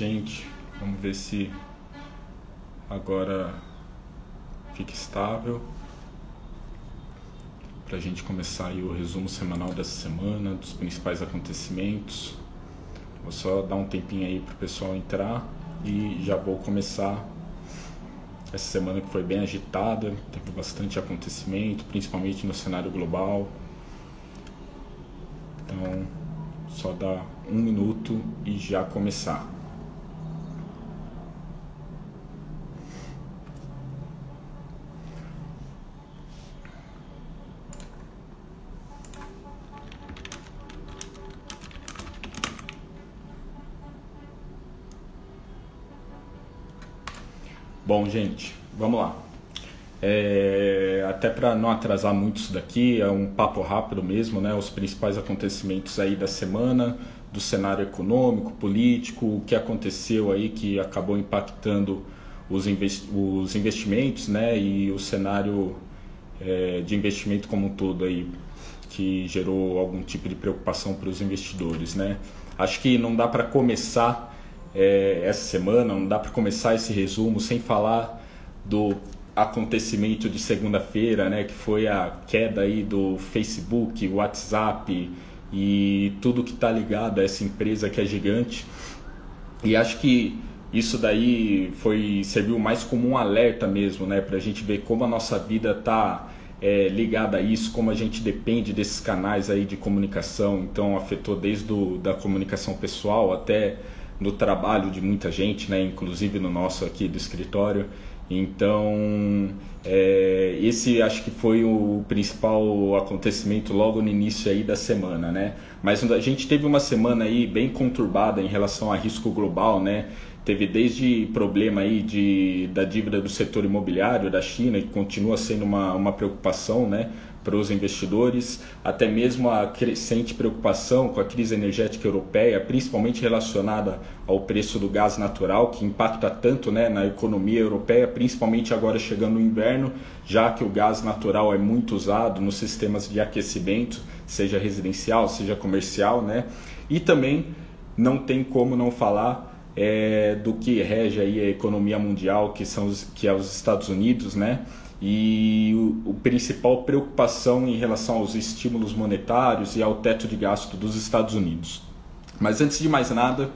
gente. Vamos ver se agora fica estável. Para a gente começar o resumo semanal dessa semana, dos principais acontecimentos. Vou só dar um tempinho aí para o pessoal entrar e já vou começar essa semana que foi bem agitada, teve bastante acontecimento, principalmente no cenário global. Então, só dar um minuto e já começar. Bom, gente, vamos lá. É, até para não atrasar muito isso daqui, é um papo rápido mesmo, né? Os principais acontecimentos aí da semana, do cenário econômico, político, o que aconteceu aí que acabou impactando os, investi os investimentos, né? E o cenário é, de investimento como um todo aí, que gerou algum tipo de preocupação para os investidores, né? Acho que não dá para começar é, essa semana, não dá para começar esse resumo sem falar do acontecimento de segunda-feira, né, que foi a queda aí do Facebook, WhatsApp e tudo que está ligado a essa empresa que é gigante. E acho que isso daí foi serviu mais como um alerta mesmo, né, para a gente ver como a nossa vida está é, ligada a isso, como a gente depende desses canais aí de comunicação. Então afetou desde do, da comunicação pessoal até no trabalho de muita gente, né, inclusive no nosso aqui do escritório. Então, é, esse acho que foi o principal acontecimento logo no início aí da semana, né? Mas a gente teve uma semana aí bem conturbada em relação a risco global, né? Teve desde problema aí de, da dívida do setor imobiliário da China, que continua sendo uma, uma preocupação, né? para os investidores, até mesmo a crescente preocupação com a crise energética europeia, principalmente relacionada ao preço do gás natural, que impacta tanto né, na economia europeia, principalmente agora chegando o inverno, já que o gás natural é muito usado nos sistemas de aquecimento, seja residencial, seja comercial, né? E também não tem como não falar é, do que rege aí a economia mundial, que são os, que é os Estados Unidos, né? e o, o, principal preocupação em relação aos estímulos monetários e ao teto de gasto dos Estados Unidos. Mas antes de mais nada,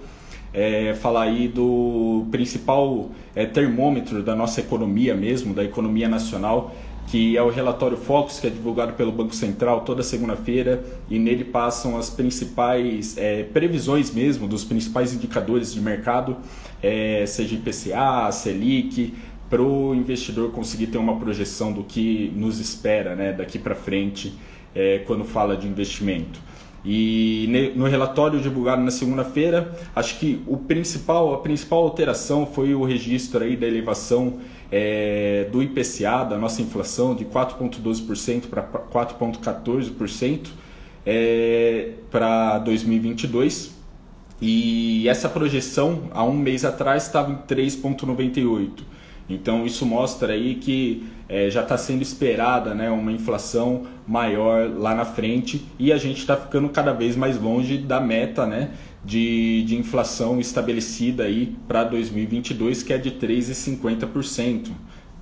é, falar aí do principal é, termômetro da nossa economia mesmo, da economia nacional, que é o relatório Focus, que é divulgado pelo Banco Central toda segunda-feira, e nele passam as principais é, previsões mesmo dos principais indicadores de mercado, é, seja IPCA, Selic, para o investidor conseguir ter uma projeção do que nos espera né, daqui para frente é, quando fala de investimento. E no relatório divulgado na segunda-feira, acho que o principal, a principal alteração foi o registro aí da elevação é, do IPCA, da nossa inflação, de 4,12% para 4,14% é, para 2022. E essa projeção, há um mês atrás, estava em 3,98%. Então isso mostra aí que é, já está sendo esperada né, uma inflação maior lá na frente e a gente está ficando cada vez mais longe da meta né, de, de inflação estabelecida aí para 2022, que é de 3,50%.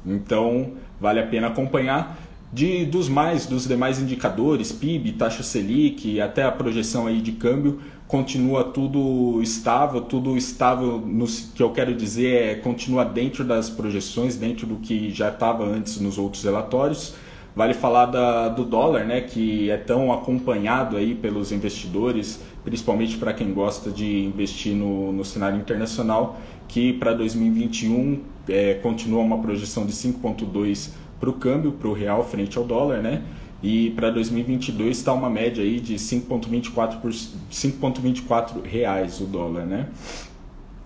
Então vale a pena acompanhar. De, dos mais dos demais indicadores, PIB, taxa Selic, até a projeção aí de câmbio, continua tudo estável, tudo estável no que eu quero dizer é continua dentro das projeções, dentro do que já estava antes nos outros relatórios. Vale falar da, do dólar, né, que é tão acompanhado aí pelos investidores, principalmente para quem gosta de investir no, no cenário internacional, que para 2021 é, continua uma projeção de 5,2 para o câmbio, para o real frente ao dólar, né? E para 2022 está uma média aí de 5,24 reais o dólar, né?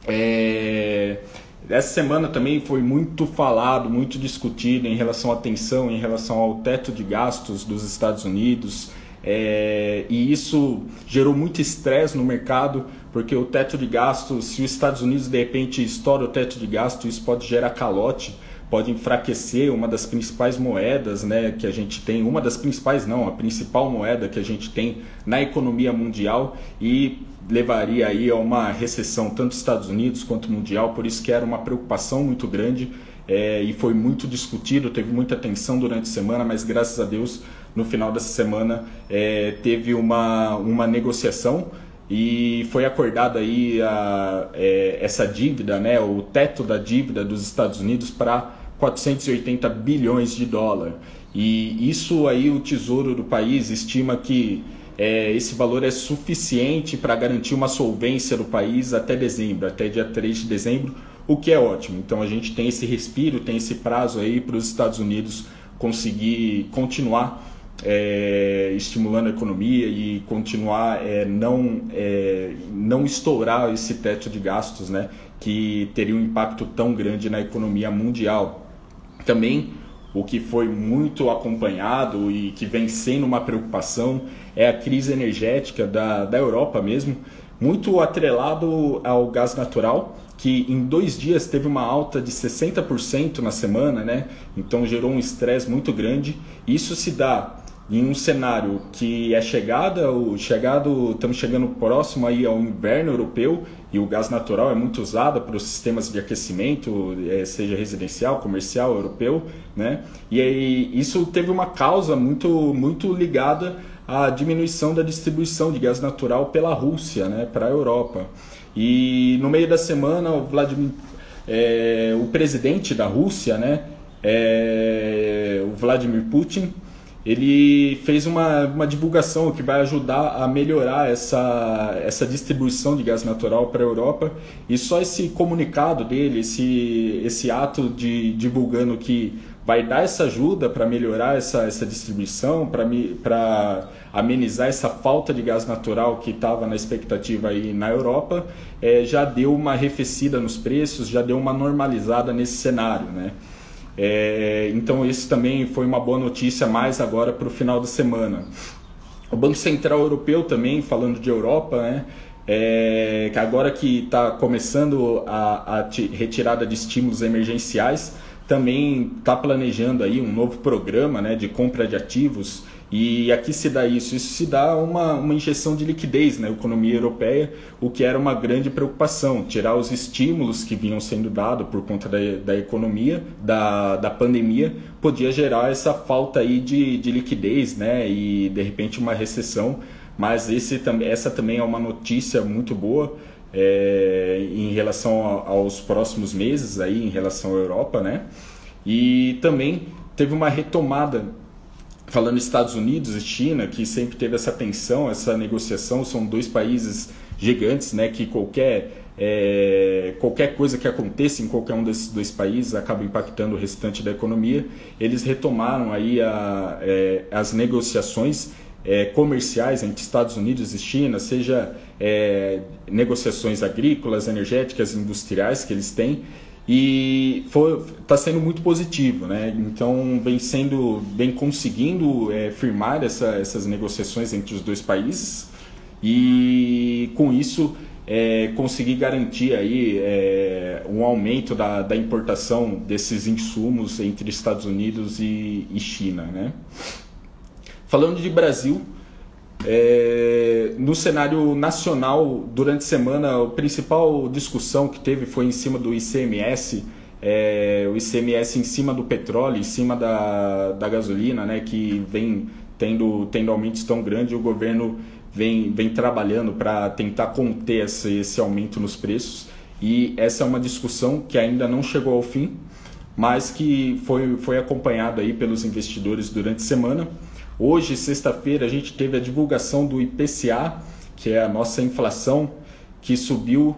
É... Essa semana também foi muito falado, muito discutido em relação à tensão, em relação ao teto de gastos dos Estados Unidos. É... e isso gerou muito estresse no mercado, porque o teto de gastos, se os Estados Unidos de repente estoura o teto de gasto, isso pode gerar calote pode enfraquecer uma das principais moedas né, que a gente tem, uma das principais não, a principal moeda que a gente tem na economia mundial e levaria aí a uma recessão tanto nos Estados Unidos quanto mundial, por isso que era uma preocupação muito grande é, e foi muito discutido, teve muita tensão durante a semana, mas graças a Deus no final dessa semana é, teve uma, uma negociação e foi acordada aí a, é, essa dívida, né, o teto da dívida dos Estados Unidos para 480 bilhões de dólar. E isso aí o Tesouro do país estima que é, esse valor é suficiente para garantir uma solvência do país até dezembro, até dia 3 de dezembro, o que é ótimo. Então a gente tem esse respiro, tem esse prazo aí para os Estados Unidos conseguir continuar é, estimulando a economia e continuar é, não, é, não estourar esse teto de gastos né, que teria um impacto tão grande na economia mundial. Também o que foi muito acompanhado e que vem sendo uma preocupação é a crise energética da, da Europa mesmo, muito atrelado ao gás natural, que em dois dias teve uma alta de 60% na semana, né? então gerou um estresse muito grande. Isso se dá em um cenário que é chegada, o chegado, estamos chegando próximo aí ao inverno europeu e o gás natural é muito usado para os sistemas de aquecimento, é, seja residencial, comercial, europeu, né? E aí isso teve uma causa muito muito ligada à diminuição da distribuição de gás natural pela Rússia, né, para a Europa. E no meio da semana o Vladimir, é, o presidente da Rússia, né, é, o Vladimir Putin ele fez uma, uma divulgação que vai ajudar a melhorar essa, essa distribuição de gás natural para a Europa. E só esse comunicado dele, esse, esse ato de divulgando que vai dar essa ajuda para melhorar essa, essa distribuição, para amenizar essa falta de gás natural que estava na expectativa aí na Europa, é, já deu uma arrefecida nos preços, já deu uma normalizada nesse cenário, né? É, então, isso também foi uma boa notícia mais agora para o final da semana. O Banco Central Europeu também, falando de Europa, né, é, agora que está começando a, a retirada de estímulos emergenciais, também está planejando aí um novo programa né, de compra de ativos e aqui se dá isso, isso se dá uma, uma injeção de liquidez na economia europeia, o que era uma grande preocupação, tirar os estímulos que vinham sendo dados por conta da, da economia, da, da pandemia, podia gerar essa falta aí de, de liquidez né, e de repente uma recessão, mas esse, essa também é uma notícia muito boa é, em relação aos próximos meses, aí, em relação à Europa, né? e também teve uma retomada falando Estados Unidos e China, que sempre teve essa tensão, essa negociação, são dois países gigantes, né, que qualquer é, qualquer coisa que aconteça em qualquer um desses dois países acaba impactando o restante da economia. Eles retomaram aí a, é, as negociações é, comerciais entre Estados Unidos e China, seja é, negociações agrícolas, energéticas, industriais que eles têm, e está sendo muito positivo, né? Então vem sendo, vem conseguindo é, firmar essa, essas negociações entre os dois países e com isso é, conseguir garantir aí é, um aumento da, da importação desses insumos entre Estados Unidos e, e China, né? Falando de Brasil, é, no cenário nacional, durante a semana, a principal discussão que teve foi em cima do ICMS, é, o ICMS em cima do petróleo, em cima da, da gasolina, né, que vem tendo, tendo aumentos tão grandes, o governo vem, vem trabalhando para tentar conter esse, esse aumento nos preços. E essa é uma discussão que ainda não chegou ao fim, mas que foi, foi acompanhada aí pelos investidores durante a semana. Hoje, sexta-feira, a gente teve a divulgação do IPCA, que é a nossa inflação, que subiu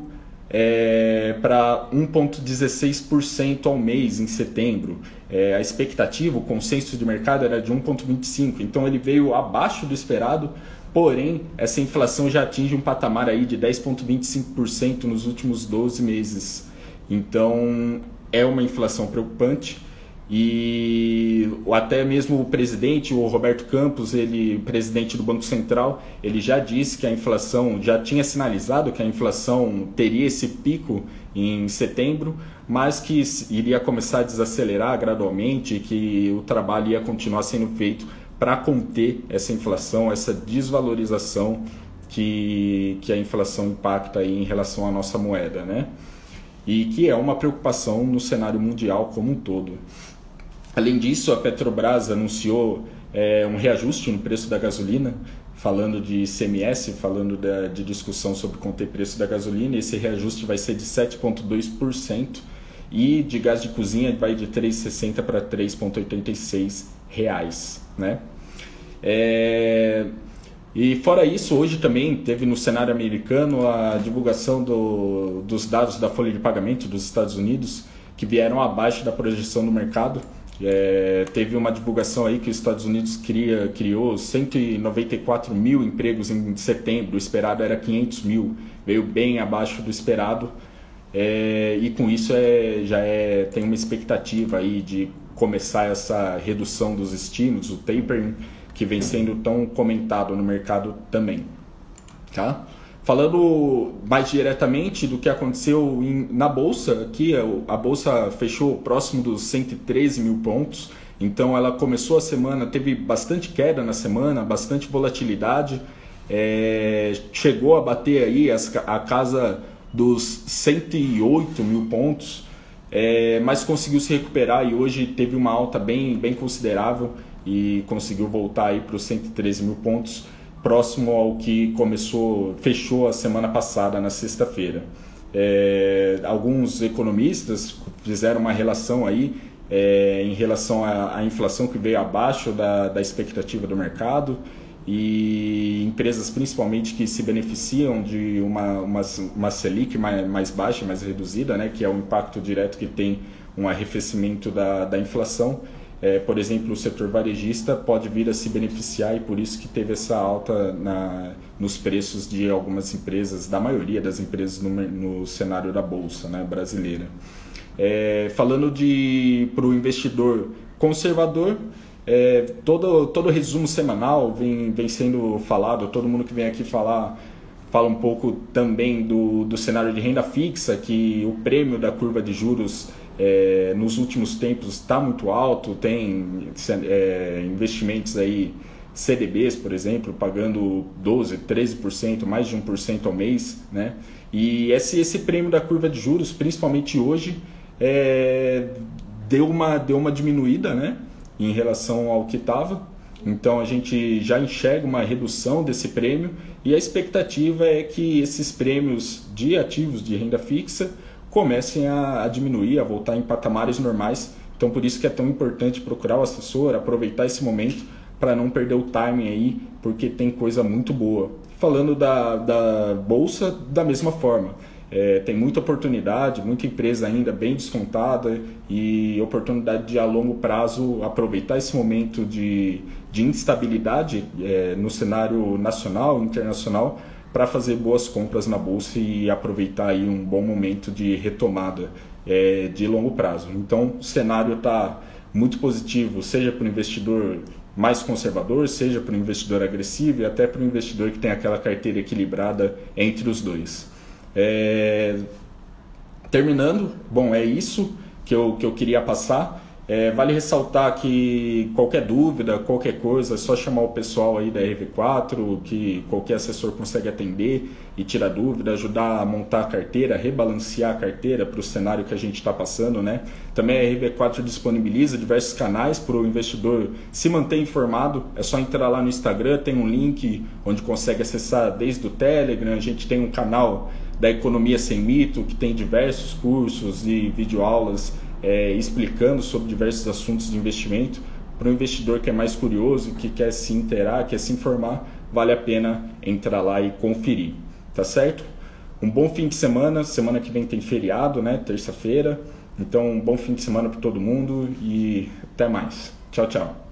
é, para 1,16% ao mês em setembro. É, a expectativa, o consenso de mercado era de 1,25%, então ele veio abaixo do esperado, porém essa inflação já atinge um patamar aí de 10,25% nos últimos 12 meses. Então é uma inflação preocupante e até mesmo o presidente, o Roberto Campos, ele presidente do Banco Central, ele já disse que a inflação já tinha sinalizado que a inflação teria esse pico em setembro, mas que iria começar a desacelerar gradualmente que o trabalho ia continuar sendo feito para conter essa inflação, essa desvalorização que, que a inflação impacta em relação à nossa moeda, né? E que é uma preocupação no cenário mundial como um todo. Além disso, a Petrobras anunciou é, um reajuste no preço da gasolina, falando de CMS, falando da, de discussão sobre conter preço da gasolina. Esse reajuste vai ser de 7,2% e de gás de cozinha vai de 3,60 para 3,86 reais, né? É... E fora isso, hoje também teve no cenário americano a divulgação do, dos dados da folha de pagamento dos Estados Unidos, que vieram abaixo da projeção do mercado. É, teve uma divulgação aí que os Estados Unidos cria, criou 194 mil empregos em setembro, o esperado era 500 mil, veio bem abaixo do esperado. É, e com isso é, já é, tem uma expectativa aí de começar essa redução dos estímulos, o tapering, que vem sendo tão comentado no mercado também. Tá? Falando mais diretamente do que aconteceu em, na bolsa, aqui a bolsa fechou próximo dos 113 mil pontos, então ela começou a semana, teve bastante queda na semana, bastante volatilidade, é, chegou a bater aí as, a casa dos 108 mil pontos, é, mas conseguiu se recuperar e hoje teve uma alta bem, bem considerável e conseguiu voltar aí para os 113 mil pontos próximo ao que começou, fechou a semana passada, na sexta-feira. É, alguns economistas fizeram uma relação aí é, em relação à, à, inflação que veio abaixo da, da expectativa do mercado e empresas principalmente que se beneficiam de uma, uma, uma Selic mais, mais baixa, mais reduzida, né, que é o impacto direto que tem um arrefecimento da, da inflação, é, por exemplo, o setor varejista pode vir a se beneficiar e por isso que teve essa alta na, nos preços de algumas empresas, da maioria das empresas no, no cenário da bolsa né, brasileira. É, falando para o investidor conservador, é, todo todo resumo semanal vem, vem sendo falado, todo mundo que vem aqui falar fala um pouco também do, do cenário de renda fixa, que o prêmio da curva de juros é, nos últimos tempos está muito alto, tem é, investimentos aí, CDBs, por exemplo, pagando 12%, 13%, mais de 1% ao mês, né? E esse, esse prêmio da curva de juros, principalmente hoje, é, deu, uma, deu uma diminuída, né? Em relação ao que estava. Então a gente já enxerga uma redução desse prêmio e a expectativa é que esses prêmios de ativos de renda fixa comecem a, a diminuir, a voltar em patamares normais. Então, por isso que é tão importante procurar o assessor, aproveitar esse momento para não perder o timing aí, porque tem coisa muito boa. Falando da, da bolsa, da mesma forma. É, tem muita oportunidade, muita empresa ainda bem descontada e oportunidade de a longo prazo aproveitar esse momento de, de instabilidade é, no cenário nacional, internacional, para fazer boas compras na bolsa e aproveitar aí um bom momento de retomada é, de longo prazo. Então, o cenário está muito positivo, seja para o investidor mais conservador, seja para o investidor agressivo e até para o investidor que tem aquela carteira equilibrada entre os dois. É... Terminando, bom, é isso que eu, que eu queria passar. É, vale ressaltar que qualquer dúvida, qualquer coisa, é só chamar o pessoal aí da RV4, que qualquer assessor consegue atender e tirar dúvida, ajudar a montar a carteira, rebalancear a carteira para o cenário que a gente está passando, né? Também a RV4 disponibiliza diversos canais para o investidor se manter informado. É só entrar lá no Instagram, tem um link onde consegue acessar desde o Telegram, a gente tem um canal da Economia Sem Mito, que tem diversos cursos e videoaulas é, explicando sobre diversos assuntos de investimento. Para o investidor que é mais curioso, que quer se interar, quer se informar, vale a pena entrar lá e conferir. Tá certo? Um bom fim de semana. Semana que vem tem feriado, né? Terça-feira. Então, um bom fim de semana para todo mundo e até mais. Tchau, tchau.